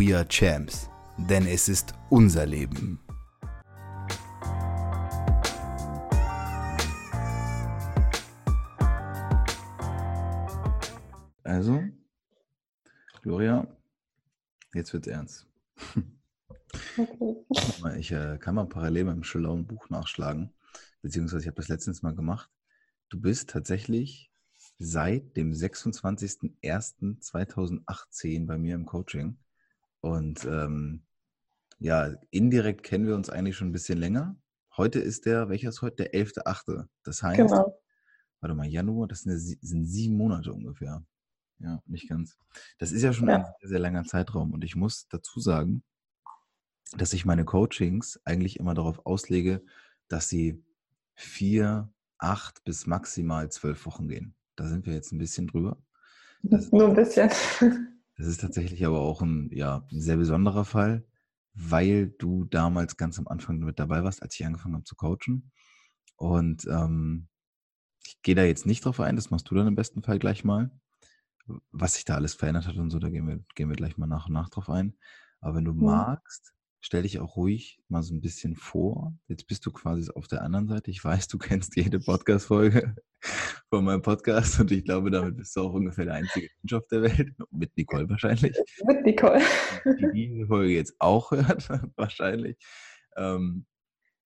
We are Champs, denn es ist unser Leben. Also, Gloria, jetzt wird's ernst. Okay. Ich äh, kann mal parallel beim schlauen Buch nachschlagen, beziehungsweise ich habe das letztens mal gemacht. Du bist tatsächlich seit dem 26.01.2018 bei mir im Coaching. Und ähm, ja, indirekt kennen wir uns eigentlich schon ein bisschen länger. Heute ist der, welcher ist heute? Der 11.8. Das heißt, genau. warte mal, Januar, das sind, sind sieben Monate ungefähr. Ja, nicht ganz. Das ist ja schon ja. ein sehr, sehr langer Zeitraum. Und ich muss dazu sagen, dass ich meine Coachings eigentlich immer darauf auslege, dass sie vier, acht bis maximal zwölf Wochen gehen. Da sind wir jetzt ein bisschen drüber. Das, Nur ein bisschen. Das ist tatsächlich aber auch ein, ja, ein sehr besonderer Fall, weil du damals ganz am Anfang mit dabei warst, als ich angefangen habe zu coachen. Und ähm, ich gehe da jetzt nicht drauf ein, das machst du dann im besten Fall gleich mal was sich da alles verändert hat und so, da gehen wir, gehen wir gleich mal nach und nach drauf ein. Aber wenn du mhm. magst, stell dich auch ruhig mal so ein bisschen vor. Jetzt bist du quasi auf der anderen Seite. Ich weiß, du kennst jede Podcast-Folge von meinem Podcast und ich glaube, damit bist du auch ungefähr der einzige Mensch auf der Welt. Mit Nicole wahrscheinlich. Mit Nicole. Die diese Folge jetzt auch hört, wahrscheinlich. Ähm,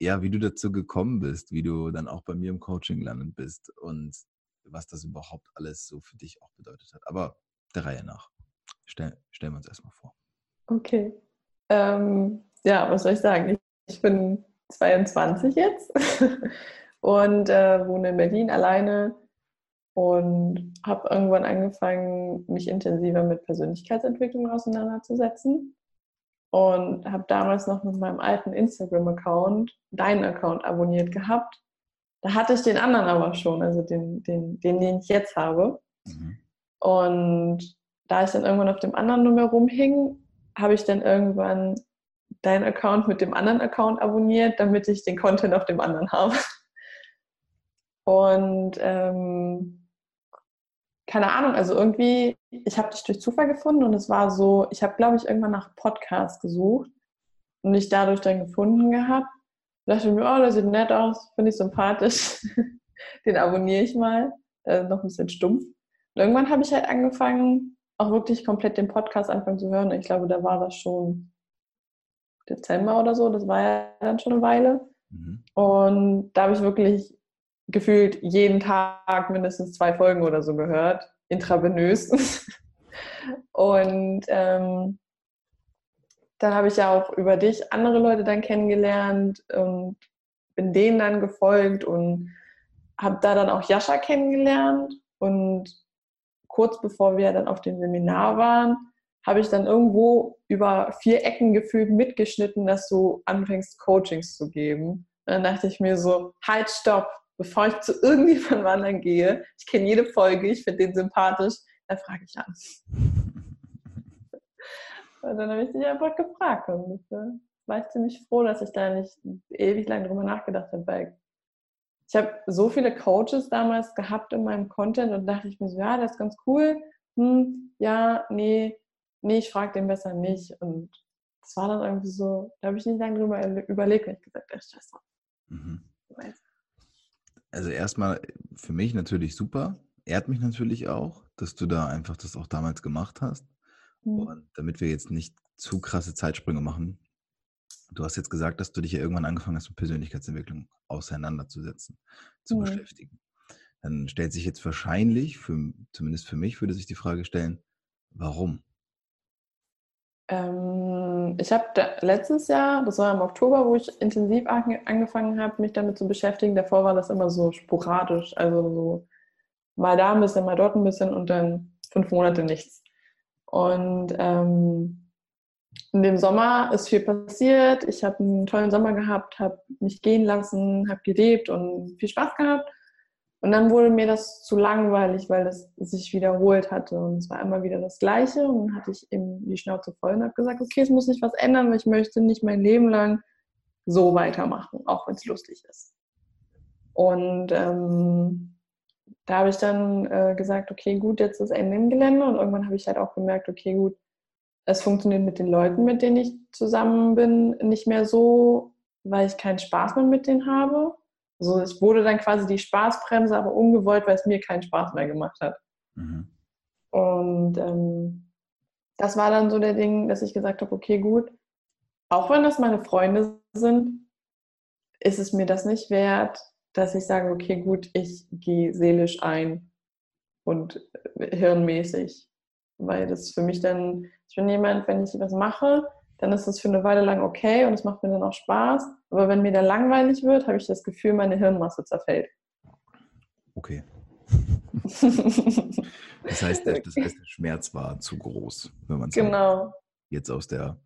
ja, wie du dazu gekommen bist, wie du dann auch bei mir im Coaching gelandet bist und was das überhaupt alles so für dich auch bedeutet hat. Aber der Reihe nach. Stell, stellen wir uns erstmal vor. Okay. Ähm, ja, was soll ich sagen? Ich, ich bin 22 jetzt und äh, wohne in Berlin alleine und habe irgendwann angefangen, mich intensiver mit Persönlichkeitsentwicklung auseinanderzusetzen und habe damals noch mit meinem alten Instagram-Account deinen Account abonniert gehabt da hatte ich den anderen aber schon, also den, den, den, den ich jetzt habe. Mhm. Und da ich dann irgendwann auf dem anderen Nummer rumhing, habe ich dann irgendwann deinen Account mit dem anderen Account abonniert, damit ich den Content auf dem anderen habe. Und ähm, keine Ahnung, also irgendwie, ich habe dich durch Zufall gefunden und es war so, ich habe, glaube ich, irgendwann nach Podcast gesucht und dich dadurch dann gefunden gehabt dachte ich mir, oh, das sieht nett aus, finde ich sympathisch. Den abonniere ich mal. Äh, noch ein bisschen stumpf. Und irgendwann habe ich halt angefangen, auch wirklich komplett den Podcast anfangen zu hören. Ich glaube, da war das schon Dezember oder so. Das war ja dann schon eine Weile. Mhm. Und da habe ich wirklich gefühlt jeden Tag mindestens zwei Folgen oder so gehört, intravenös. Und ähm, dann habe ich ja auch über dich andere Leute dann kennengelernt und bin denen dann gefolgt und habe da dann auch Jascha kennengelernt und kurz bevor wir dann auf dem Seminar waren, habe ich dann irgendwo über vier Ecken gefühlt mitgeschnitten, dass du anfängst, Coachings zu geben. Und dann dachte ich mir so, halt, stopp, bevor ich zu irgendjemandem anderen gehe, ich kenne jede Folge, ich finde den sympathisch, dann frage ich an. Und dann habe ich dich einfach gefragt. Und äh, war ich ziemlich froh, dass ich da nicht ewig lang drüber nachgedacht habe, weil ich habe so viele Coaches damals gehabt in meinem Content und dachte ich mir so, ja, das ist ganz cool. Hm, ja, nee, nee, ich frage den besser nicht. Und das war dann irgendwie so, da habe ich nicht lange drüber überlegt, und ich gesagt, ach, scheiße. Mhm. Also erstmal für mich natürlich super. Ehrt mich natürlich auch, dass du da einfach das auch damals gemacht hast. Mhm. Und damit wir jetzt nicht zu krasse Zeitsprünge machen. Du hast jetzt gesagt, dass du dich ja irgendwann angefangen hast, mit Persönlichkeitsentwicklung auseinanderzusetzen, zu mhm. beschäftigen. Dann stellt sich jetzt wahrscheinlich, für, zumindest für mich, würde sich die Frage stellen, warum? Ähm, ich habe letztes Jahr, das war im Oktober, wo ich intensiv angefangen habe, mich damit zu beschäftigen. Davor war das immer so sporadisch, also so mal da ein bisschen, mal dort ein bisschen und dann fünf Monate nichts. Und ähm, in dem Sommer ist viel passiert. Ich habe einen tollen Sommer gehabt, habe mich gehen lassen, habe gelebt und viel Spaß gehabt. Und dann wurde mir das zu langweilig, weil das sich wiederholt hatte. Und es war immer wieder das Gleiche. Und dann hatte ich eben die Schnauze voll und habe gesagt, okay, es muss sich was ändern, weil ich möchte nicht mein Leben lang so weitermachen, auch wenn es lustig ist. Und ähm, da habe ich dann äh, gesagt, okay, gut, jetzt ist Ende im Gelände. Und irgendwann habe ich halt auch gemerkt, okay, gut, es funktioniert mit den Leuten, mit denen ich zusammen bin, nicht mehr so, weil ich keinen Spaß mehr mit denen habe. Also ich wurde dann quasi die Spaßbremse, aber ungewollt, weil es mir keinen Spaß mehr gemacht hat. Mhm. Und ähm, das war dann so der Ding, dass ich gesagt habe, okay, gut, auch wenn das meine Freunde sind, ist es mir das nicht wert, dass ich sage, okay, gut, ich gehe seelisch ein und hirnmäßig. Weil das für mich dann, ich bin jemand, wenn ich was mache, dann ist das für eine Weile lang okay und es macht mir dann auch Spaß. Aber wenn mir dann langweilig wird, habe ich das Gefühl, meine Hirnmasse zerfällt. Okay. das, heißt, der, das heißt, der Schmerz war zu groß, wenn man es genau. jetzt aus der,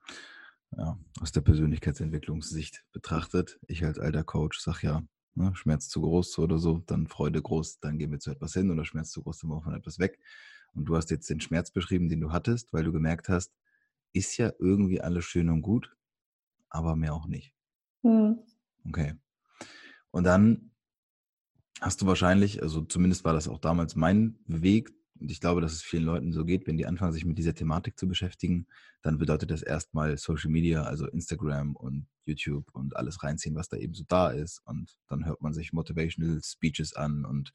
ja, aus der Persönlichkeitsentwicklungssicht betrachtet. Ich als alter Coach sage ja, ne, Schmerz zu groß oder so, dann Freude groß, dann gehen wir zu etwas hin oder Schmerz zu groß, dann machen wir etwas weg. Und du hast jetzt den Schmerz beschrieben, den du hattest, weil du gemerkt hast, ist ja irgendwie alles schön und gut, aber mehr auch nicht. Hm. Okay. Und dann hast du wahrscheinlich, also zumindest war das auch damals mein Weg, und ich glaube, dass es vielen Leuten so geht, wenn die anfangen, sich mit dieser Thematik zu beschäftigen, dann bedeutet das erstmal Social Media, also Instagram und YouTube und alles reinziehen, was da eben so da ist. Und dann hört man sich Motivational Speeches an und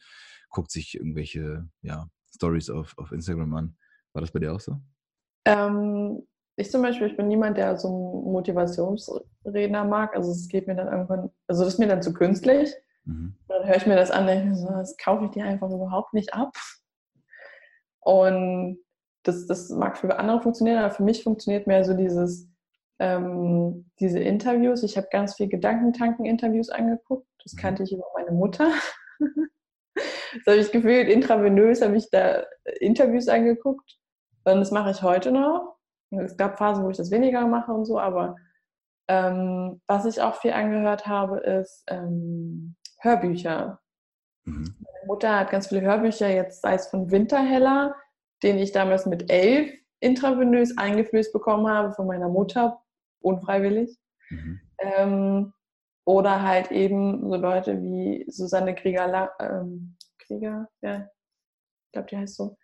guckt sich irgendwelche ja, Stories auf, auf Instagram an. War das bei dir auch so? Ähm, ich zum Beispiel, ich bin niemand, der so einen Motivationsredner mag. Also es geht mir dann irgendwann, also das ist mir dann zu künstlich. Mhm. Dann höre ich mir das an, denke so, das kaufe ich dir einfach überhaupt nicht ab. Und das, das mag für andere funktionieren, aber für mich funktioniert mehr so dieses, ähm, diese Interviews. Ich habe ganz viel Gedankentanken-Interviews angeguckt. Das mhm. kannte ich über meine Mutter. das habe ich gefühlt, intravenös habe ich da Interviews angeguckt. Und das mache ich heute noch. Es gab Phasen, wo ich das weniger mache und so, aber ähm, was ich auch viel angehört habe, ist ähm, Hörbücher. Mhm. Meine Mutter hat ganz viele Hörbücher, jetzt sei es von Winterheller, den ich damals mit elf intravenös eingeflößt bekommen habe von meiner Mutter, unfreiwillig. Mhm. Ähm, oder halt eben so Leute wie Susanne Krieger, ähm, Krieger, ja, ich glaube, die heißt so,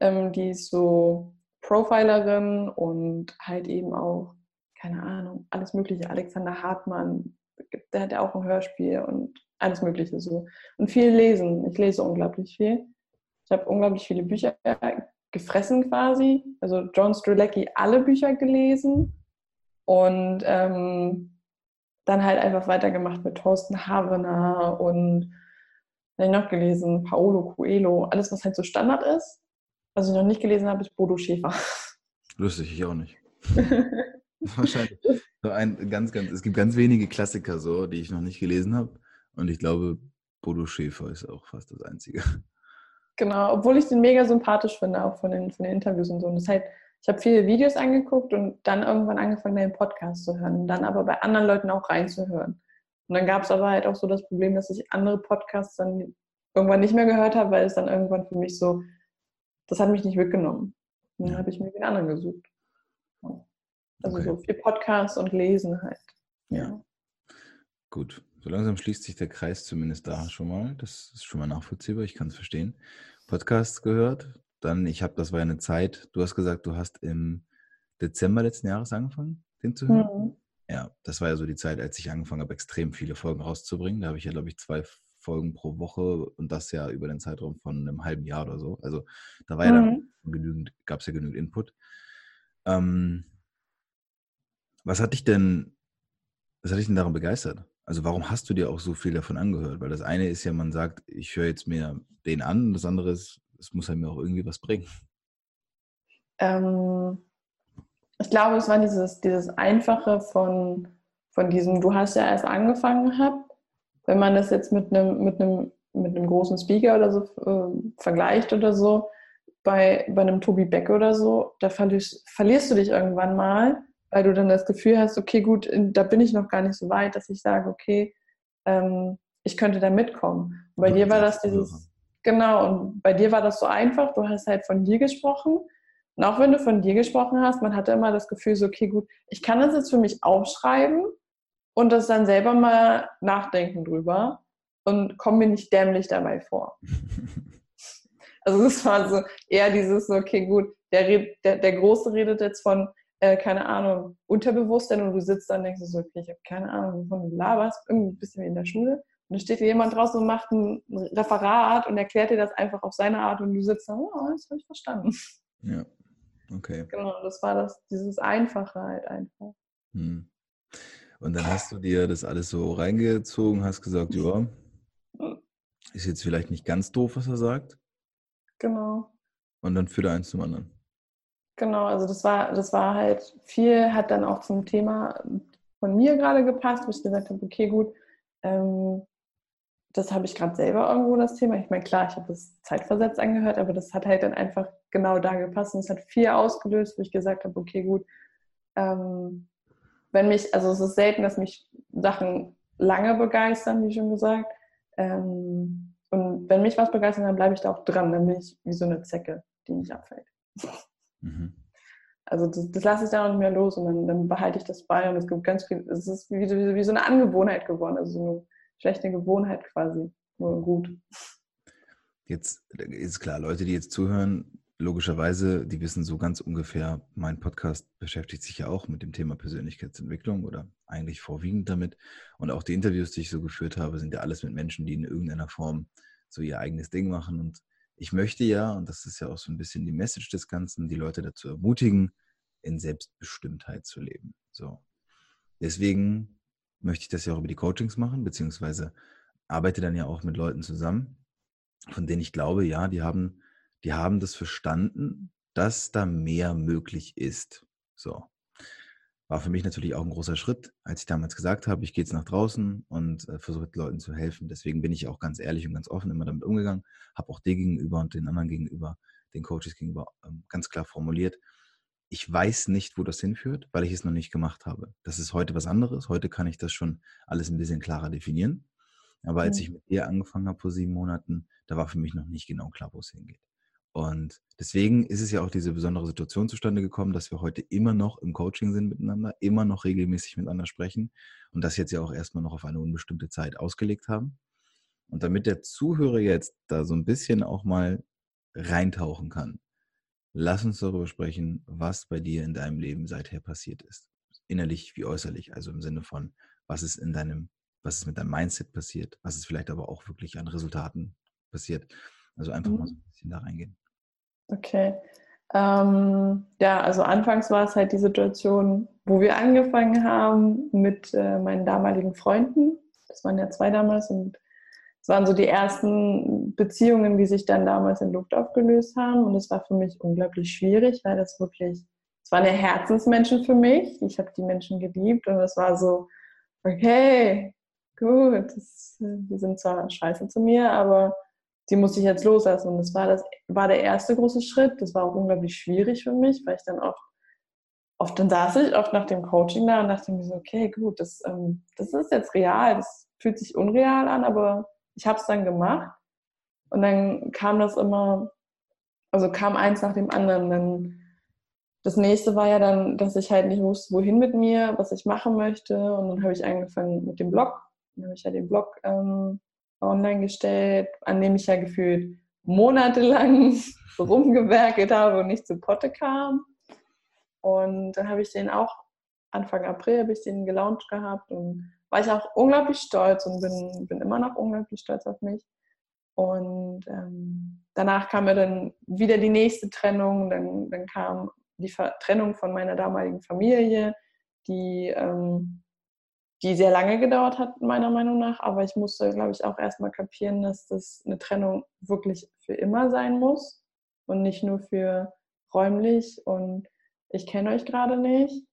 ähm, die ist so Profilerin und halt eben auch, keine Ahnung, alles Mögliche. Alexander Hartmann, der hat ja auch ein Hörspiel und alles Mögliche so. Und viel lesen. Ich lese unglaublich viel. Ich habe unglaublich viele Bücher gefressen quasi. Also John Strzelecki alle Bücher gelesen und ähm, dann halt einfach weitergemacht mit Thorsten Havener und ich noch gelesen, Paolo Coelho, alles was halt so Standard ist. Was ich noch nicht gelesen habe, ist Bodo Schäfer. Lustig, ich auch nicht. Wahrscheinlich. So ein, ganz, ganz, es gibt ganz wenige Klassiker so, die ich noch nicht gelesen habe. Und ich glaube, Bodo Schäfer ist auch fast das Einzige. Genau, obwohl ich den mega sympathisch finde, auch von den, von den Interviews und so. Und das heißt, ich habe viele Videos angeguckt und dann irgendwann angefangen, den Podcast zu hören. Und dann aber bei anderen Leuten auch reinzuhören. Und dann gab es aber halt auch so das Problem, dass ich andere Podcasts dann irgendwann nicht mehr gehört habe, weil es dann irgendwann für mich so das hat mich nicht weggenommen. dann ja. habe ich mir den anderen gesucht. Also okay. so viel Podcasts und Lesen halt. Ja. ja. Gut. So langsam schließt sich der Kreis zumindest da schon mal. Das ist schon mal nachvollziehbar. Ich kann es verstehen. Podcasts gehört. Dann, ich habe, das war eine Zeit, du hast gesagt, du hast im Dezember letzten Jahres angefangen, den zu hören. Mhm. Ja, das war ja so die Zeit, als ich angefangen habe, extrem viele Folgen rauszubringen. Da habe ich ja, glaube ich, zwei Folgen pro Woche und das ja über den Zeitraum von einem halben Jahr oder so. Also da war ja dann mhm. genügend, gab es ja genügend Input. Ähm, Was hat dich denn, was hat dich denn daran begeistert? Also warum hast du dir auch so viel davon angehört? Weil das eine ist ja, man sagt, ich höre jetzt mir den an, das andere ist, es muss halt mir auch irgendwie was bringen. Ähm, ich glaube, es war dieses, dieses Einfache von, von diesem, du hast ja erst angefangen gehabt. Wenn man das jetzt mit einem, mit einem, mit einem großen Speaker oder so äh, vergleicht oder so, bei, bei einem Tobi Beck oder so, da verlierst, verlierst du dich irgendwann mal, weil du dann das Gefühl hast, okay, gut, da bin ich noch gar nicht so weit, dass ich sage, okay, ähm, ich könnte da mitkommen. Und bei ja, dir war das dieses, genau, und bei dir war das so einfach, du hast halt von dir gesprochen. Und auch wenn du von dir gesprochen hast, man hatte immer das Gefühl, so, okay, gut, ich kann das jetzt für mich aufschreiben und das dann selber mal nachdenken drüber und komme mir nicht dämlich dabei vor. Also es war so eher dieses, okay, gut, der, der, der Große redet jetzt von, äh, keine Ahnung, Unterbewusstsein und du sitzt da und denkst so, okay, ich habe keine Ahnung, wovon du laberst, irgendwie ein bisschen wie in der Schule. Und dann steht dir jemand draußen und macht ein Referat und erklärt dir das einfach auf seine Art und du sitzt da, oh, das habe ich verstanden. Ja, okay. Genau, das war das, dieses Einfache halt einfach. Hm. Und dann hast du dir das alles so reingezogen, hast gesagt, ja, ist jetzt vielleicht nicht ganz doof, was er sagt. Genau. Und dann führt eins zum anderen. Genau, also das war, das war halt viel, hat dann auch zum Thema von mir gerade gepasst, wo ich gesagt habe, okay, gut, ähm, das habe ich gerade selber irgendwo das Thema. Ich meine, klar, ich habe das zeitversetzt angehört, aber das hat halt dann einfach genau da gepasst und es hat viel ausgelöst, wo ich gesagt habe, okay, gut, ähm, wenn mich, also es ist selten, dass mich Sachen lange begeistern, wie schon gesagt. Ähm, und wenn mich was begeistert, dann bleibe ich da auch dran. Dann bin ich wie so eine Zecke, die nicht abfällt. Mhm. Also das, das lasse ich dann auch nicht mehr los und dann, dann, behalte ich das bei und es gibt ganz viel, es ist wie, wie, wie so eine Angewohnheit geworden, also so eine schlechte Gewohnheit quasi, nur gut. Jetzt ist klar, Leute, die jetzt zuhören, logischerweise, die wissen so ganz ungefähr, mein Podcast beschäftigt sich ja auch mit dem Thema Persönlichkeitsentwicklung oder eigentlich vorwiegend damit. Und auch die Interviews, die ich so geführt habe, sind ja alles mit Menschen, die in irgendeiner Form so ihr eigenes Ding machen. Und ich möchte ja, und das ist ja auch so ein bisschen die Message des Ganzen, die Leute dazu ermutigen, in Selbstbestimmtheit zu leben. So. Deswegen möchte ich das ja auch über die Coachings machen, beziehungsweise arbeite dann ja auch mit Leuten zusammen, von denen ich glaube, ja, die haben die haben das verstanden, dass da mehr möglich ist. So. War für mich natürlich auch ein großer Schritt, als ich damals gesagt habe, ich gehe jetzt nach draußen und äh, versuche Leuten zu helfen. Deswegen bin ich auch ganz ehrlich und ganz offen immer damit umgegangen, habe auch dir gegenüber und den anderen gegenüber, den Coaches gegenüber ähm, ganz klar formuliert. Ich weiß nicht, wo das hinführt, weil ich es noch nicht gemacht habe. Das ist heute was anderes. Heute kann ich das schon alles ein bisschen klarer definieren. Aber als ich mit dir angefangen habe vor sieben Monaten, da war für mich noch nicht genau klar, wo es hingeht. Und deswegen ist es ja auch diese besondere Situation zustande gekommen, dass wir heute immer noch im Coaching sind miteinander, immer noch regelmäßig miteinander sprechen und das jetzt ja auch erstmal noch auf eine unbestimmte Zeit ausgelegt haben. Und damit der Zuhörer jetzt da so ein bisschen auch mal reintauchen kann, lass uns darüber sprechen, was bei dir in deinem Leben seither passiert ist. Innerlich wie äußerlich, also im Sinne von, was ist in deinem, was ist mit deinem Mindset passiert, was ist vielleicht aber auch wirklich an Resultaten passiert. Also einfach mhm. mal so ein bisschen da reingehen. Okay. Ähm, ja, also anfangs war es halt die Situation, wo wir angefangen haben mit äh, meinen damaligen Freunden. Das waren ja zwei damals und es waren so die ersten Beziehungen, die sich dann damals in Luft aufgelöst haben. Und es war für mich unglaublich schwierig, weil das wirklich, es waren ja Herzensmenschen für mich. Ich habe die Menschen geliebt und es war so, okay, gut, das, die sind zwar scheiße zu mir, aber die musste ich jetzt loslassen. Und das war, das war der erste große Schritt. Das war auch unglaublich schwierig für mich, weil ich dann auch oft, dann saß ich oft nach dem Coaching da und dachte mir so, okay, gut, das, ähm, das ist jetzt real, das fühlt sich unreal an, aber ich habe es dann gemacht. Und dann kam das immer, also kam eins nach dem anderen. Dann das nächste war ja dann, dass ich halt nicht wusste, wohin mit mir, was ich machen möchte. Und dann habe ich angefangen mit dem Blog. Dann habe ich ja den Blog ähm, online gestellt, an dem ich ja gefühlt monatelang rumgewerkelt habe und nicht zu Potte kam. Und dann habe ich den auch Anfang April habe ich den gelauncht gehabt und war ich auch unglaublich stolz und bin, bin immer noch unglaublich stolz auf mich. Und ähm, danach kam mir dann wieder die nächste Trennung, dann, dann kam die Trennung von meiner damaligen Familie, die, ähm, die sehr lange gedauert hat, meiner Meinung nach. Aber ich musste, glaube ich, auch erstmal kapieren, dass das eine Trennung wirklich für immer sein muss und nicht nur für räumlich und ich kenne euch gerade nicht.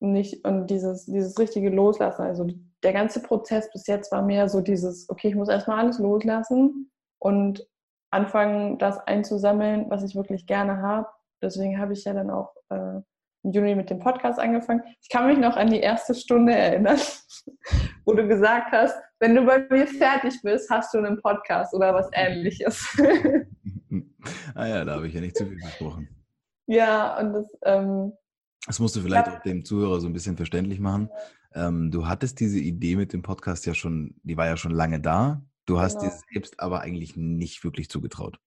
Und, nicht, und dieses, dieses richtige Loslassen, also der ganze Prozess bis jetzt war mehr so dieses, okay, ich muss erstmal alles loslassen und anfangen, das einzusammeln, was ich wirklich gerne habe. Deswegen habe ich ja dann auch äh, im Juni mit dem Podcast angefangen. Ich kann mich noch an die erste Stunde erinnern, wo du gesagt hast, wenn du bei mir fertig bist, hast du einen Podcast oder was ähnliches. ah ja, da habe ich ja nicht zu viel gesprochen. Ja, und das. Ähm, das musst du vielleicht auch dem Zuhörer so ein bisschen verständlich machen. Ähm, du hattest diese Idee mit dem Podcast ja schon, die war ja schon lange da. Du hast genau. dir selbst aber eigentlich nicht wirklich zugetraut.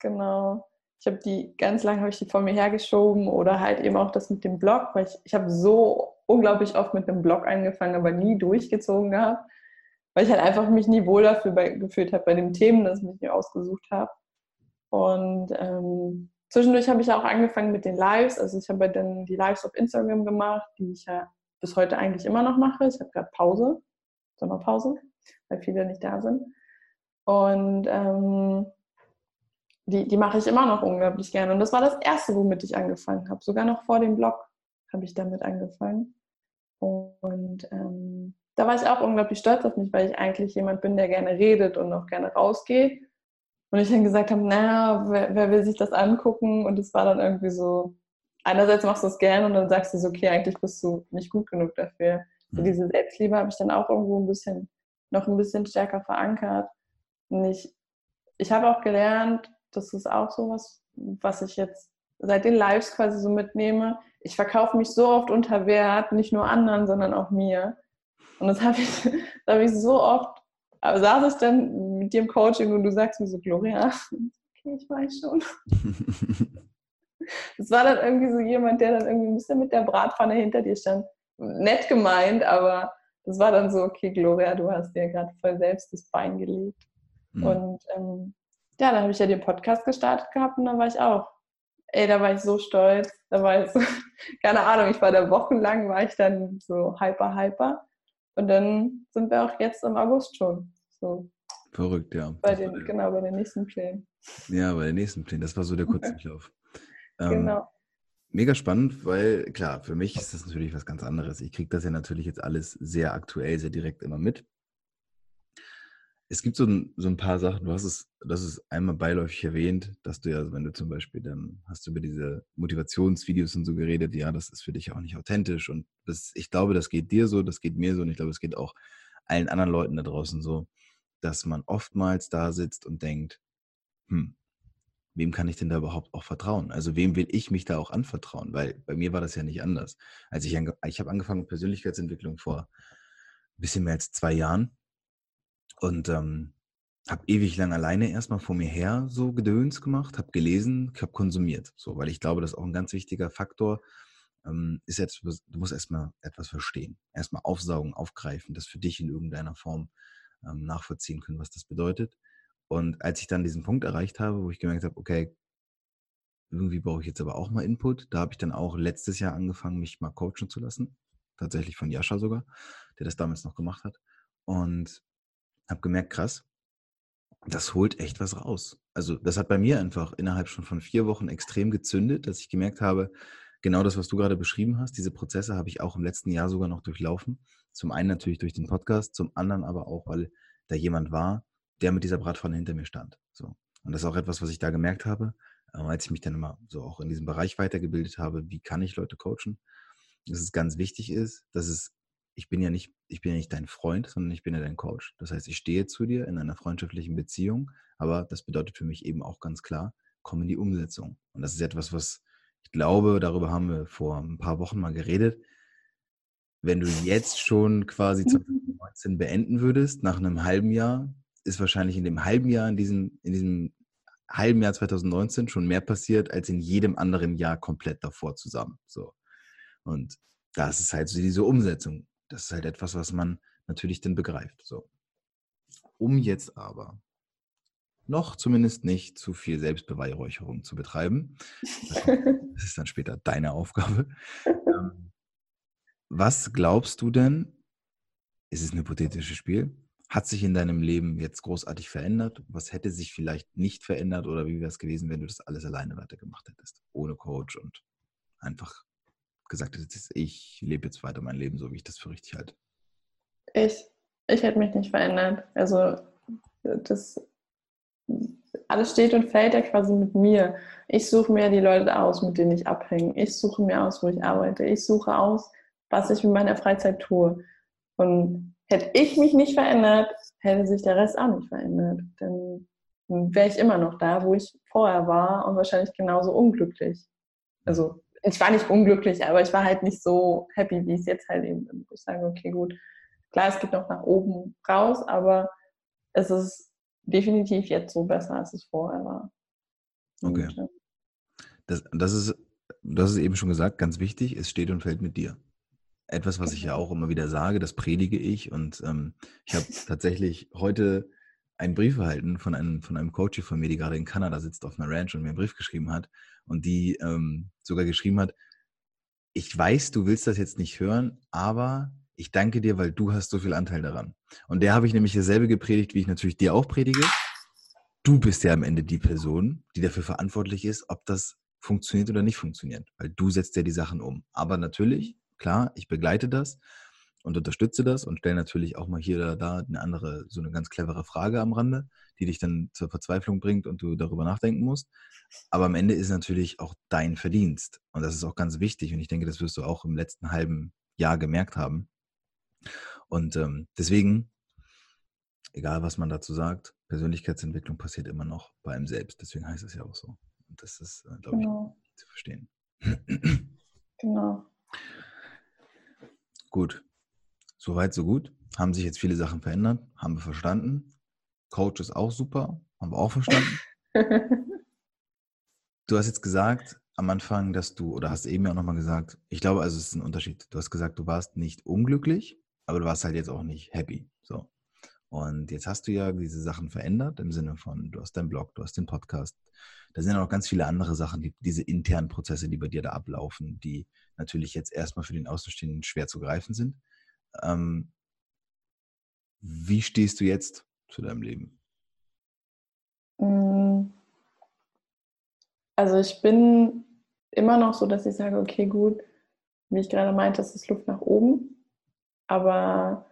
Genau. Ich habe die ganz lange habe ich die vor mir hergeschoben oder halt eben auch das mit dem Blog, weil ich, ich habe so unglaublich oft mit dem Blog angefangen, aber nie durchgezogen gehabt, weil ich halt einfach mich nie wohl dafür bei, gefühlt habe bei den Themen, das ich mir ausgesucht habe. Und ähm, zwischendurch habe ich auch angefangen mit den Lives. Also ich habe dann die Lives auf Instagram gemacht, die ich ja bis heute eigentlich immer noch mache. Ich habe gerade Pause, Sommerpause, weil viele nicht da sind. Und ähm, die, die mache ich immer noch unglaublich gerne. Und das war das Erste, womit ich angefangen habe. Sogar noch vor dem Blog habe ich damit angefangen. Und ähm, da war ich auch unglaublich stolz auf mich, weil ich eigentlich jemand bin, der gerne redet und auch gerne rausgeht. Und ich dann gesagt habe, naja, wer, wer will sich das angucken? Und es war dann irgendwie so, einerseits machst du es gerne und dann sagst du so, okay, eigentlich bist du nicht gut genug dafür. So mhm. diese Selbstliebe habe ich dann auch irgendwo ein bisschen, noch ein bisschen stärker verankert. Und ich, ich habe auch gelernt, das ist auch so was, was ich jetzt seit den Lives quasi so mitnehme. Ich verkaufe mich so oft unter Wert, nicht nur anderen, sondern auch mir. Und das habe ich, das habe ich so oft aber saß ich dann mit dir im Coaching und du sagst mir so, Gloria, okay, ich weiß schon. Das war dann irgendwie so jemand, der dann irgendwie ein bisschen mit der Bratpfanne hinter dir stand. Nett gemeint, aber das war dann so, okay, Gloria, du hast dir gerade voll selbst das Bein gelegt. Mhm. Und ähm, ja, dann habe ich ja den Podcast gestartet gehabt und dann war ich auch. Ey, da war ich so stolz. Da war ich so, keine Ahnung, ich war da wochenlang, war ich dann so hyper, hyper. Und dann sind wir auch jetzt im August schon. So. Verrückt, ja. Bei den, der, genau, bei den nächsten Plänen. Ja, bei den nächsten Plänen. Das war so der Kurzdurchlauf. ähm, genau. Mega spannend, weil klar, für mich ist das natürlich was ganz anderes. Ich kriege das ja natürlich jetzt alles sehr aktuell, sehr direkt immer mit es gibt so ein, so ein paar Sachen, du hast es, das ist einmal beiläufig erwähnt, dass du ja, wenn du zum Beispiel dann hast du über diese Motivationsvideos und so geredet, ja, das ist für dich auch nicht authentisch und das, ich glaube, das geht dir so, das geht mir so und ich glaube, es geht auch allen anderen Leuten da draußen so, dass man oftmals da sitzt und denkt, hm, wem kann ich denn da überhaupt auch vertrauen? Also wem will ich mich da auch anvertrauen? Weil bei mir war das ja nicht anders. Als ich, ich habe angefangen mit Persönlichkeitsentwicklung vor ein bisschen mehr als zwei Jahren und ähm, habe ewig lang alleine erstmal vor mir her so Gedöns gemacht, habe gelesen, habe konsumiert. So, weil ich glaube, das ist auch ein ganz wichtiger Faktor ähm, ist jetzt, du musst erstmal etwas verstehen. Erstmal aufsaugen, aufgreifen, das für dich in irgendeiner Form ähm, nachvollziehen können, was das bedeutet. Und als ich dann diesen Punkt erreicht habe, wo ich gemerkt habe, okay, irgendwie brauche ich jetzt aber auch mal Input, da habe ich dann auch letztes Jahr angefangen, mich mal coachen zu lassen. Tatsächlich von Jascha sogar, der das damals noch gemacht hat. Und habe gemerkt, krass, das holt echt was raus. Also das hat bei mir einfach innerhalb schon von vier Wochen extrem gezündet, dass ich gemerkt habe, genau das, was du gerade beschrieben hast, diese Prozesse habe ich auch im letzten Jahr sogar noch durchlaufen. Zum einen natürlich durch den Podcast, zum anderen aber auch, weil da jemand war, der mit dieser Bratpfanne hinter mir stand. So. Und das ist auch etwas, was ich da gemerkt habe, äh, als ich mich dann immer so auch in diesem Bereich weitergebildet habe, wie kann ich Leute coachen, dass es ganz wichtig ist, dass es ich bin ja nicht, ich bin ja nicht dein Freund, sondern ich bin ja dein Coach. Das heißt, ich stehe zu dir in einer freundschaftlichen Beziehung, aber das bedeutet für mich eben auch ganz klar, komm in die Umsetzung. Und das ist etwas, was ich glaube, darüber haben wir vor ein paar Wochen mal geredet. Wenn du jetzt schon quasi 2019 beenden würdest, nach einem halben Jahr, ist wahrscheinlich in dem halben Jahr, in diesem, in diesem halben Jahr 2019 schon mehr passiert als in jedem anderen Jahr komplett davor zusammen. So. Und das ist halt so diese Umsetzung. Das ist halt etwas, was man natürlich dann begreift. So. Um jetzt aber noch zumindest nicht zu viel Selbstbeweihräucherung zu betreiben, das ist dann später deine Aufgabe. Ähm, Was glaubst du denn, ist es ein hypothetisches Spiel, hat sich in deinem Leben jetzt großartig verändert? Was hätte sich vielleicht nicht verändert oder wie wäre es gewesen, wenn du das alles alleine weitergemacht hättest? Ohne Coach und einfach gesagt hättest, ich lebe jetzt weiter mein Leben so, wie ich das für richtig halte? Ich, ich hätte mich nicht verändert. Also das alles steht und fällt ja quasi mit mir. Ich suche mir die Leute aus, mit denen ich abhänge. Ich suche mir aus, wo ich arbeite. Ich suche aus, was ich mit meiner Freizeit tue. Und hätte ich mich nicht verändert, hätte sich der Rest auch nicht verändert. Dann wäre ich immer noch da, wo ich vorher war und wahrscheinlich genauso unglücklich. Also ich war nicht unglücklich, aber ich war halt nicht so happy, wie es jetzt halt eben bin. Ich sage, okay, gut, klar, es geht noch nach oben raus, aber es ist definitiv jetzt so besser, als es vorher war. Okay. Und, das, das ist, du hast es eben schon gesagt, ganz wichtig, es steht und fällt mit dir. Etwas, was ich ja auch immer wieder sage, das predige ich. Und ähm, ich habe tatsächlich heute einen Brief erhalten von einem, von einem Coach von mir, die gerade in Kanada sitzt auf einer Ranch und mir einen Brief geschrieben hat. Und die ähm, sogar geschrieben hat, ich weiß, du willst das jetzt nicht hören, aber ich danke dir, weil du hast so viel Anteil daran. Und der habe ich nämlich dasselbe gepredigt, wie ich natürlich dir auch predige. Du bist ja am Ende die Person, die dafür verantwortlich ist, ob das funktioniert oder nicht funktioniert, weil du setzt ja die Sachen um. Aber natürlich Klar, ich begleite das und unterstütze das und stelle natürlich auch mal hier oder da eine andere, so eine ganz clevere Frage am Rande, die dich dann zur Verzweiflung bringt und du darüber nachdenken musst. Aber am Ende ist natürlich auch dein Verdienst. Und das ist auch ganz wichtig. Und ich denke, das wirst du auch im letzten halben Jahr gemerkt haben. Und ähm, deswegen, egal was man dazu sagt, Persönlichkeitsentwicklung passiert immer noch bei einem selbst. Deswegen heißt es ja auch so. Und das ist, äh, glaube genau. ich, zu verstehen. Genau. Gut. Soweit, so gut. Haben sich jetzt viele Sachen verändert, haben wir verstanden. Coach ist auch super, haben wir auch verstanden. du hast jetzt gesagt am Anfang, dass du, oder hast eben ja auch nochmal gesagt, ich glaube, also es ist ein Unterschied. Du hast gesagt, du warst nicht unglücklich, aber du warst halt jetzt auch nicht happy. So. Und jetzt hast du ja diese Sachen verändert im Sinne von, du hast deinen Blog, du hast den Podcast. Da sind auch ganz viele andere Sachen, die, diese internen Prozesse, die bei dir da ablaufen, die natürlich jetzt erstmal für den Außenstehenden schwer zu greifen sind. Ähm, wie stehst du jetzt zu deinem Leben? Mm. Also ich bin immer noch so, dass ich sage, okay, gut, wie ich gerade meinte, es ist Luft nach oben. Aber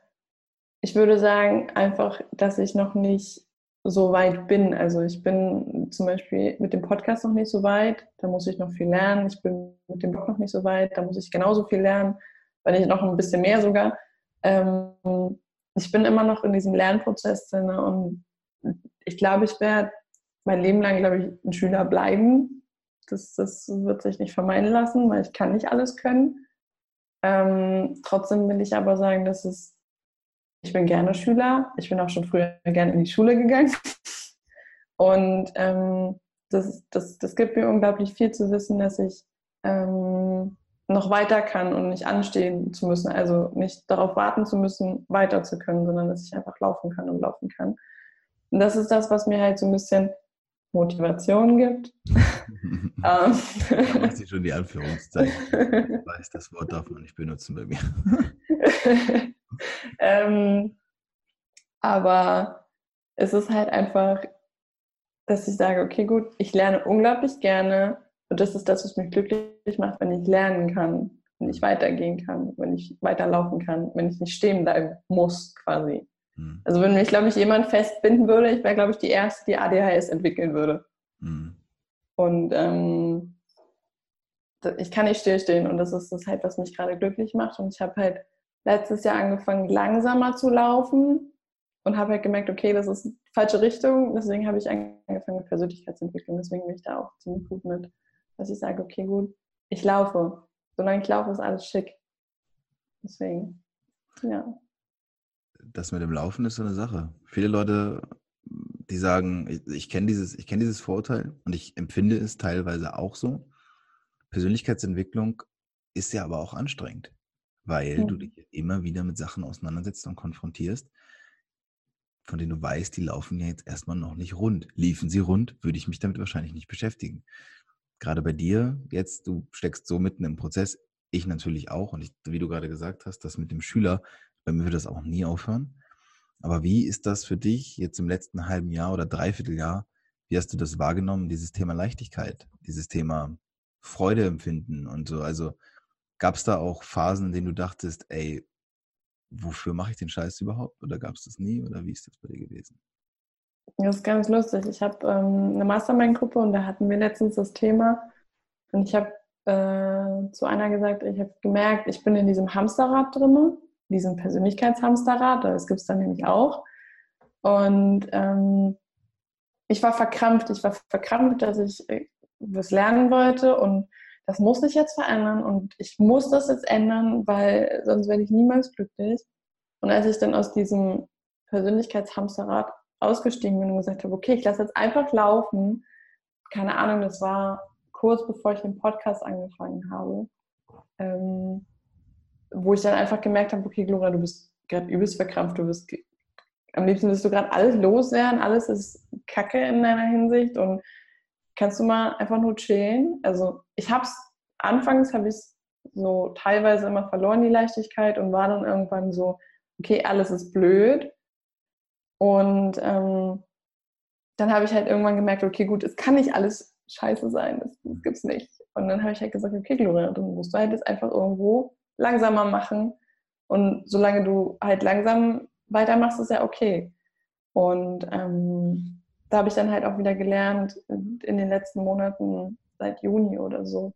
ich würde sagen einfach, dass ich noch nicht so weit bin. Also ich bin zum Beispiel mit dem Podcast noch nicht so weit, da muss ich noch viel lernen. Ich bin mit dem Blog noch nicht so weit, da muss ich genauso viel lernen, wenn nicht noch ein bisschen mehr sogar. Ähm, ich bin immer noch in diesem Lernprozess drin und ich glaube, ich werde mein Leben lang, glaube ich, ein Schüler bleiben. Das, das wird sich nicht vermeiden lassen, weil ich kann nicht alles können. Ähm, trotzdem will ich aber sagen, dass es ich bin gerne Schüler. Ich bin auch schon früher gerne in die Schule gegangen. Und ähm, das, das, das gibt mir unglaublich viel zu wissen, dass ich ähm, noch weiter kann und nicht anstehen zu müssen. Also nicht darauf warten zu müssen, weiter zu können, sondern dass ich einfach laufen kann und laufen kann. Und das ist das, was mir halt so ein bisschen Motivation gibt. da macht sie schon die Anführungszeichen. Ich weiß, das Wort darf man nicht benutzen bei mir. ähm, aber es ist halt einfach, dass ich sage, okay, gut, ich lerne unglaublich gerne und das ist das, was mich glücklich macht, wenn ich lernen kann, wenn ich weitergehen kann, wenn ich weiterlaufen kann, wenn ich nicht stehen bleiben muss, quasi. Mhm. Also wenn mich, glaube ich, jemand festbinden würde, ich wäre, glaube ich, die Erste, die ADHS entwickeln würde. Mhm. Und ähm, ich kann nicht stillstehen und das ist das halt, was mich gerade glücklich macht. Und ich habe halt letztes Jahr angefangen, langsamer zu laufen und habe halt gemerkt, okay, das ist die falsche Richtung. Deswegen habe ich angefangen mit Persönlichkeitsentwicklung. Deswegen bin ich da auch ziemlich gut mit, dass ich sage, okay, gut, ich laufe. Solange ich laufe, ist alles schick. Deswegen, ja. Das mit dem Laufen ist so eine Sache. Viele Leute, die sagen, ich, ich kenne dieses, ich kenne dieses Vorurteil und ich empfinde es teilweise auch so. Persönlichkeitsentwicklung ist ja aber auch anstrengend weil mhm. du dich immer wieder mit Sachen auseinandersetzt und konfrontierst, von denen du weißt, die laufen ja jetzt erstmal noch nicht rund. Liefen sie rund, würde ich mich damit wahrscheinlich nicht beschäftigen. Gerade bei dir, jetzt, du steckst so mitten im Prozess, ich natürlich auch. Und ich, wie du gerade gesagt hast, das mit dem Schüler, bei mir wird das auch nie aufhören. Aber wie ist das für dich jetzt im letzten halben Jahr oder Dreivierteljahr? Wie hast du das wahrgenommen, dieses Thema Leichtigkeit, dieses Thema Freude empfinden und so? Also gab es da auch Phasen, in denen du dachtest, ey, wofür mache ich den Scheiß überhaupt? Oder gab es das nie? Oder wie ist das bei dir gewesen? Das ist ganz lustig. Ich habe ähm, eine Mastermind-Gruppe und da hatten wir letztens das Thema. Und ich habe äh, zu einer gesagt, ich habe gemerkt, ich bin in diesem Hamsterrad drin, diesem Persönlichkeitshamsterrad, das gibt es dann nämlich auch. Und ähm, ich war verkrampft, ich war verkrampft, dass ich äh, was lernen wollte und das muss sich jetzt verändern und ich muss das jetzt ändern, weil sonst werde ich niemals glücklich. Und als ich dann aus diesem Persönlichkeitshamsterrad ausgestiegen bin und gesagt habe, okay, ich lasse jetzt einfach laufen, keine Ahnung, das war kurz bevor ich den Podcast angefangen habe, ähm, wo ich dann einfach gemerkt habe, okay, Gloria, du bist gerade übelst verkrampft, du bist am liebsten willst du gerade alles loswerden, alles ist Kacke in deiner Hinsicht und kannst du mal einfach nur chillen. Also ich habe es, anfangs habe ich so teilweise immer verloren, die Leichtigkeit, und war dann irgendwann so, okay, alles ist blöd. Und ähm, dann habe ich halt irgendwann gemerkt, okay, gut, es kann nicht alles scheiße sein, das, das gibt's nicht. Und dann habe ich halt gesagt, okay, Gloria, dann musst du halt jetzt einfach irgendwo langsamer machen. Und solange du halt langsam weitermachst, ist ja okay. Und ähm, da habe ich dann halt auch wieder gelernt, in den letzten Monaten, seit Juni oder so,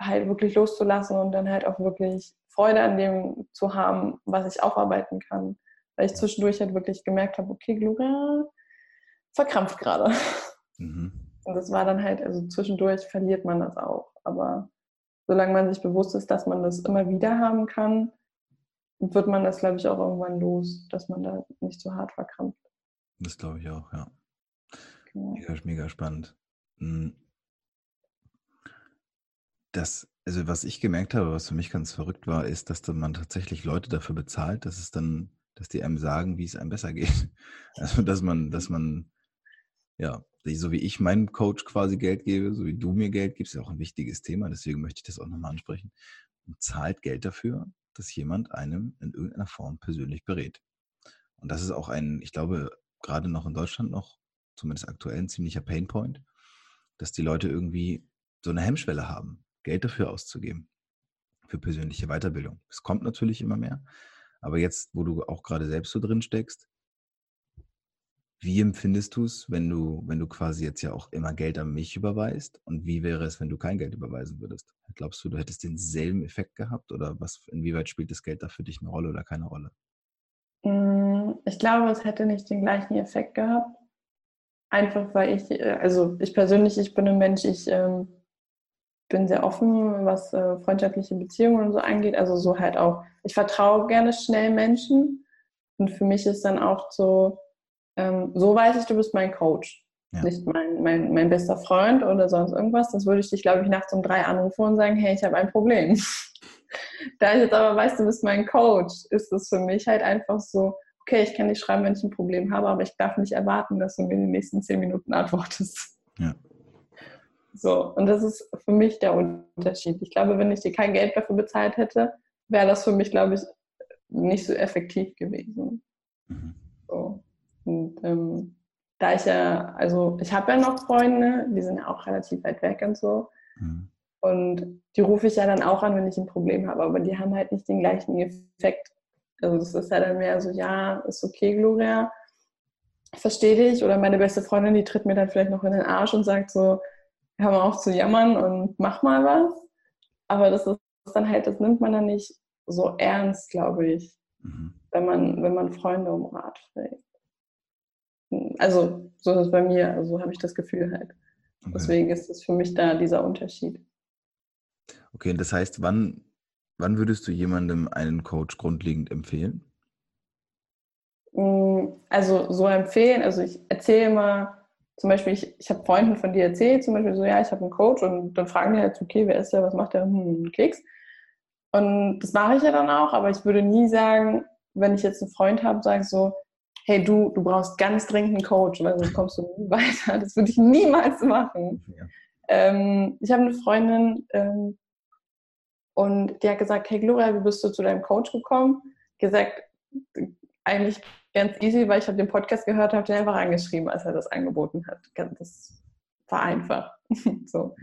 halt wirklich loszulassen und dann halt auch wirklich Freude an dem zu haben, was ich aufarbeiten kann. Weil ich zwischendurch halt wirklich gemerkt habe, okay, Gloria verkrampft gerade. Mhm. Und das war dann halt, also zwischendurch verliert man das auch. Aber solange man sich bewusst ist, dass man das immer wieder haben kann, wird man das, glaube ich, auch irgendwann los, dass man da nicht so hart verkrampft. Das glaube ich auch, ja. Genau. Mega, mega spannend. Hm. Das, also was ich gemerkt habe, was für mich ganz verrückt war, ist, dass man tatsächlich Leute dafür bezahlt, dass es dann, dass die einem sagen, wie es einem besser geht. Also dass man, dass man, ja, so wie ich meinem Coach quasi Geld gebe, so wie du mir Geld gibst, ist auch ein wichtiges Thema, deswegen möchte ich das auch nochmal ansprechen. Man zahlt Geld dafür, dass jemand einem in irgendeiner Form persönlich berät. Und das ist auch ein, ich glaube, gerade noch in Deutschland noch, zumindest aktuell, ein ziemlicher Painpoint, dass die Leute irgendwie so eine Hemmschwelle haben, Geld dafür auszugeben, für persönliche Weiterbildung. Es kommt natürlich immer mehr, aber jetzt, wo du auch gerade selbst so drin steckst, wie empfindest du es, wenn du, wenn du quasi jetzt ja auch immer Geld an mich überweist? Und wie wäre es, wenn du kein Geld überweisen würdest? Glaubst du, du hättest denselben Effekt gehabt? Oder was, inwieweit spielt das Geld da für dich eine Rolle oder keine Rolle? Mm, ich glaube, es hätte nicht den gleichen Effekt gehabt. Einfach weil ich, äh, also ich persönlich, ich bin ein Mensch, ich ähm, bin sehr offen, was äh, freundschaftliche Beziehungen und so angeht. Also so halt auch, ich vertraue gerne schnell Menschen. Und für mich ist dann auch so, ähm, so weiß ich, du bist mein Coach. Ja. Nicht mein, mein, mein bester Freund oder sonst irgendwas. Das würde ich dich, glaube ich, nachts um drei anrufen und sagen, hey, ich habe ein Problem. da ich jetzt aber weiß, du bist mein Coach, ist es für mich halt einfach so, okay, ich kann dich schreiben, wenn ich ein Problem habe, aber ich darf nicht erwarten, dass du mir in den nächsten zehn Minuten antwortest. Ja. So, und das ist für mich der Unterschied. Ich glaube, wenn ich dir kein Geld dafür bezahlt hätte, wäre das für mich, glaube ich, nicht so effektiv gewesen. Mhm. So. Und ähm, da ich ja, also ich habe ja noch Freunde, die sind ja auch relativ weit weg und so. Mhm. Und die rufe ich ja dann auch an, wenn ich ein Problem habe, aber die haben halt nicht den gleichen Effekt. Also das ist ja dann mehr so, ja, ist okay, Gloria, verstehe dich. Oder meine beste Freundin, die tritt mir dann vielleicht noch in den Arsch und sagt so, hör mal auf zu jammern und mach mal was. Aber das ist dann halt, das nimmt man dann nicht so ernst, glaube ich, mhm. wenn, man, wenn man Freunde um Rat fragt. Also so ist es bei mir, also so habe ich das Gefühl halt. Okay. Deswegen ist es für mich da dieser Unterschied. Okay, das heißt, wann, wann würdest du jemandem einen Coach grundlegend empfehlen? Mm, also so empfehlen, also ich erzähle immer, zum Beispiel, ich, ich habe Freunden von dir erzählt, zum Beispiel so, ja, ich habe einen Coach und dann fragen die halt, okay, wer ist der, was macht der, hm, Keks. Und das mache ich ja dann auch, aber ich würde nie sagen, wenn ich jetzt einen Freund habe, sage ich so, hey du, du brauchst ganz dringend einen Coach, weil sonst kommst du nie weiter. Das würde ich niemals machen. Ja. Ähm, ich habe eine Freundin ähm, Und die hat gesagt, hey Gloria, wie bist du zu deinem Coach gekommen? Gesagt, eigentlich ganz easy, weil ich habe den Podcast gehört, habe den einfach angeschrieben, als er das angeboten hat. Das war einfach. so.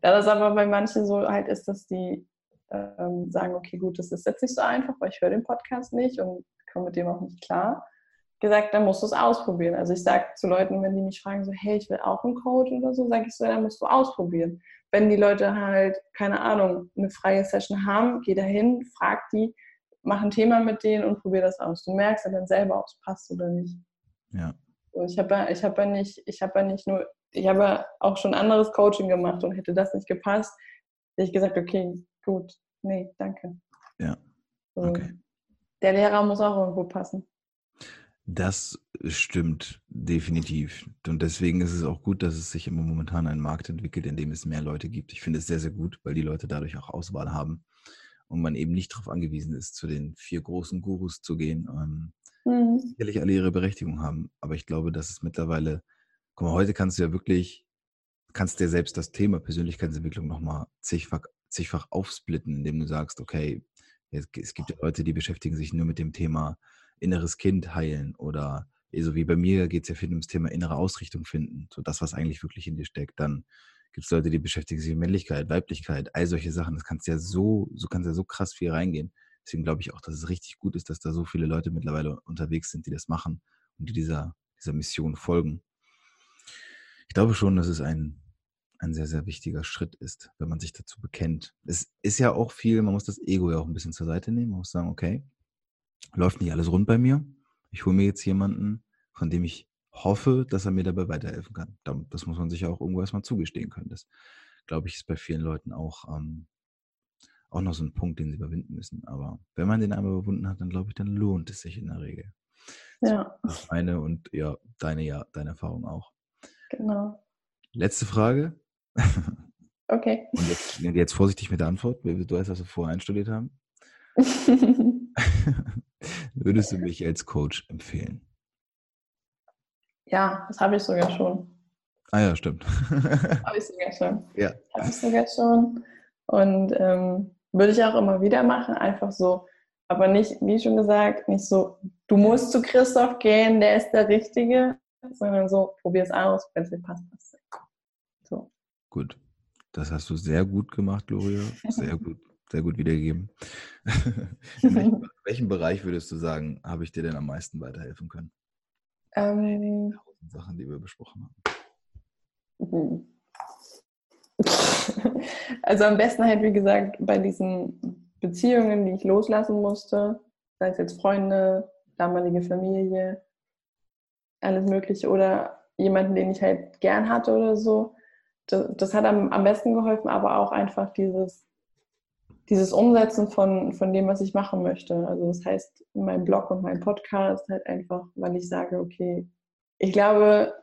Da das aber bei manchen so halt ist, dass die ähm, sagen, okay, gut, das ist jetzt nicht so einfach, weil ich höre den Podcast nicht und komme mit dem auch nicht klar. Gesagt, dann musst du es ausprobieren. Also ich sage zu Leuten, wenn die mich fragen, so, hey, ich will auch einen Coach oder so, sage ich so, dann musst du ausprobieren. Wenn die Leute halt, keine Ahnung, eine freie Session haben, geh dahin, frag die, mach ein Thema mit denen und probier das aus. Du merkst ja dann selber, ob es passt oder nicht. Ja. Ich habe ich hab ja nicht, ich habe ja nicht nur, ich habe ja auch schon anderes Coaching gemacht und hätte das nicht gepasst, hätte ich gesagt, okay, gut, nee, danke. Ja. Okay. Der Lehrer muss auch irgendwo passen. Das stimmt definitiv. Und deswegen ist es auch gut, dass es sich immer momentan ein Markt entwickelt, in dem es mehr Leute gibt. Ich finde es sehr, sehr gut, weil die Leute dadurch auch Auswahl haben und man eben nicht darauf angewiesen ist, zu den vier großen Gurus zu gehen. Ähm, mhm. Sicherlich alle ihre Berechtigung haben. Aber ich glaube, dass es mittlerweile, guck mal, heute kannst du ja wirklich, kannst dir selbst das Thema Persönlichkeitsentwicklung nochmal zigfach, zigfach aufsplitten, indem du sagst, okay, es, es gibt ja Leute, die beschäftigen sich nur mit dem Thema inneres Kind heilen oder so wie bei mir geht es ja viel ums Thema innere Ausrichtung finden, so das, was eigentlich wirklich in dir steckt. Dann gibt es Leute, die beschäftigen sich mit Männlichkeit, Weiblichkeit, all solche Sachen. Das kannst ja so, so kannst ja so krass viel reingehen. Deswegen glaube ich auch, dass es richtig gut ist, dass da so viele Leute mittlerweile unterwegs sind, die das machen und die dieser, dieser Mission folgen. Ich glaube schon, dass es ein, ein sehr, sehr wichtiger Schritt ist, wenn man sich dazu bekennt. Es ist ja auch viel, man muss das Ego ja auch ein bisschen zur Seite nehmen. Man muss sagen, okay, läuft nicht alles rund bei mir. Ich hole mir jetzt jemanden, von dem ich hoffe, dass er mir dabei weiterhelfen kann. Das muss man sich ja auch irgendwo erstmal zugestehen können. Das, glaube ich, ist bei vielen Leuten auch, ähm, auch noch so ein Punkt, den sie überwinden müssen. Aber wenn man den einmal überwunden hat, dann glaube ich, dann lohnt es sich in der Regel. Ja. Das ist meine und ja, deine, ja, deine Erfahrung auch. Genau. Letzte Frage. Okay. Und jetzt, jetzt vorsichtig mit der Antwort. Du weißt, was wir vorher einstudiert haben. Würdest du mich als Coach empfehlen? Ja, das habe ich sogar schon. Ah ja, stimmt. habe ich sogar schon. Ja. Habe ich sogar schon. Und ähm, würde ich auch immer wieder machen, einfach so. Aber nicht, wie schon gesagt, nicht so, du musst zu Christoph gehen, der ist der Richtige, sondern so, probier es aus, wenn es dir passt, passt So. Gut. Das hast du sehr gut gemacht, Gloria. Sehr gut, sehr gut wiedergegeben. In welchem, welchem Bereich würdest du sagen, habe ich dir denn am meisten weiterhelfen können? Ähm, Sachen, die wir besprochen haben. Mhm. Also am besten halt, wie gesagt, bei diesen Beziehungen, die ich loslassen musste, sei es jetzt Freunde, damalige Familie, alles Mögliche oder jemanden, den ich halt gern hatte oder so. Das, das hat am, am besten geholfen, aber auch einfach dieses dieses Umsetzen von, von dem, was ich machen möchte. Also das heißt, mein Blog und mein Podcast halt einfach, weil ich sage, okay, ich glaube,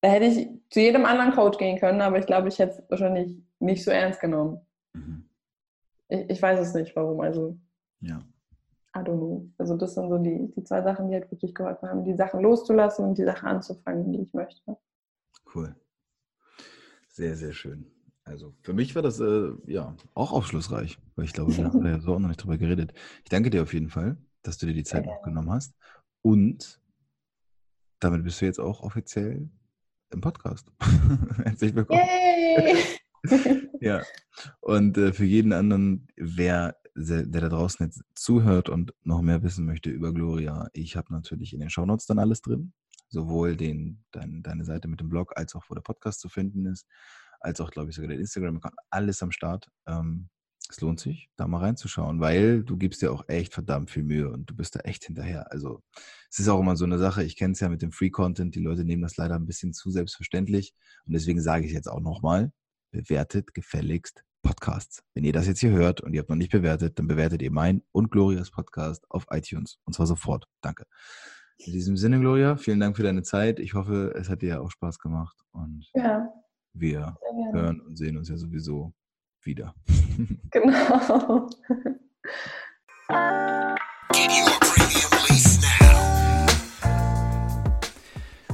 da hätte ich zu jedem anderen Coach gehen können, aber ich glaube, ich hätte es wahrscheinlich nicht so ernst genommen. Mhm. Ich, ich, weiß es nicht, warum. Also, ja. I don't know. Also, das sind so die, die zwei Sachen, die halt wirklich geholfen haben, die Sachen loszulassen und die Sachen anzufangen, die ich möchte. Cool. Sehr, sehr schön. Also für mich war das äh, ja auch aufschlussreich, weil ich glaube, wir haben da ja so auch noch nicht drüber geredet. Ich danke dir auf jeden Fall, dass du dir die Zeit noch genommen hast. Und damit bist du jetzt auch offiziell im Podcast. Herzlich willkommen. Yay! ja. Und äh, für jeden anderen, wer der da draußen jetzt zuhört und noch mehr wissen möchte über Gloria, ich habe natürlich in den Shownotes dann alles drin. Sowohl den, dein, deine Seite mit dem Blog als auch wo der Podcast zu finden ist als auch, glaube ich, sogar der Instagram-Account, alles am Start. Ähm, es lohnt sich, da mal reinzuschauen, weil du gibst dir auch echt verdammt viel Mühe und du bist da echt hinterher. Also es ist auch immer so eine Sache, ich kenne es ja mit dem Free-Content, die Leute nehmen das leider ein bisschen zu selbstverständlich und deswegen sage ich jetzt auch nochmal, bewertet gefälligst Podcasts. Wenn ihr das jetzt hier hört und ihr habt noch nicht bewertet, dann bewertet ihr mein und Glorias Podcast auf iTunes und zwar sofort. Danke. In diesem Sinne, Gloria, vielen Dank für deine Zeit. Ich hoffe, es hat dir auch Spaß gemacht und ja, wir hören und sehen uns ja sowieso wieder. Genau.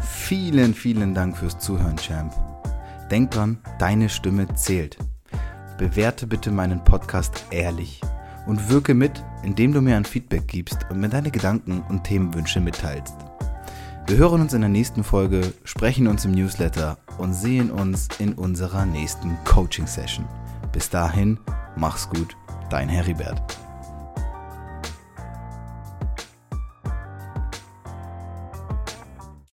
Vielen, vielen Dank fürs Zuhören, Champ. Denk dran, deine Stimme zählt. bewerte bitte meinen Podcast ehrlich und wirke mit, indem du mir ein Feedback gibst und mir deine Gedanken und Themenwünsche mitteilst. Wir hören uns in der nächsten Folge, sprechen uns im Newsletter und sehen uns in unserer nächsten Coaching-Session. Bis dahin, mach's gut, dein Heribert.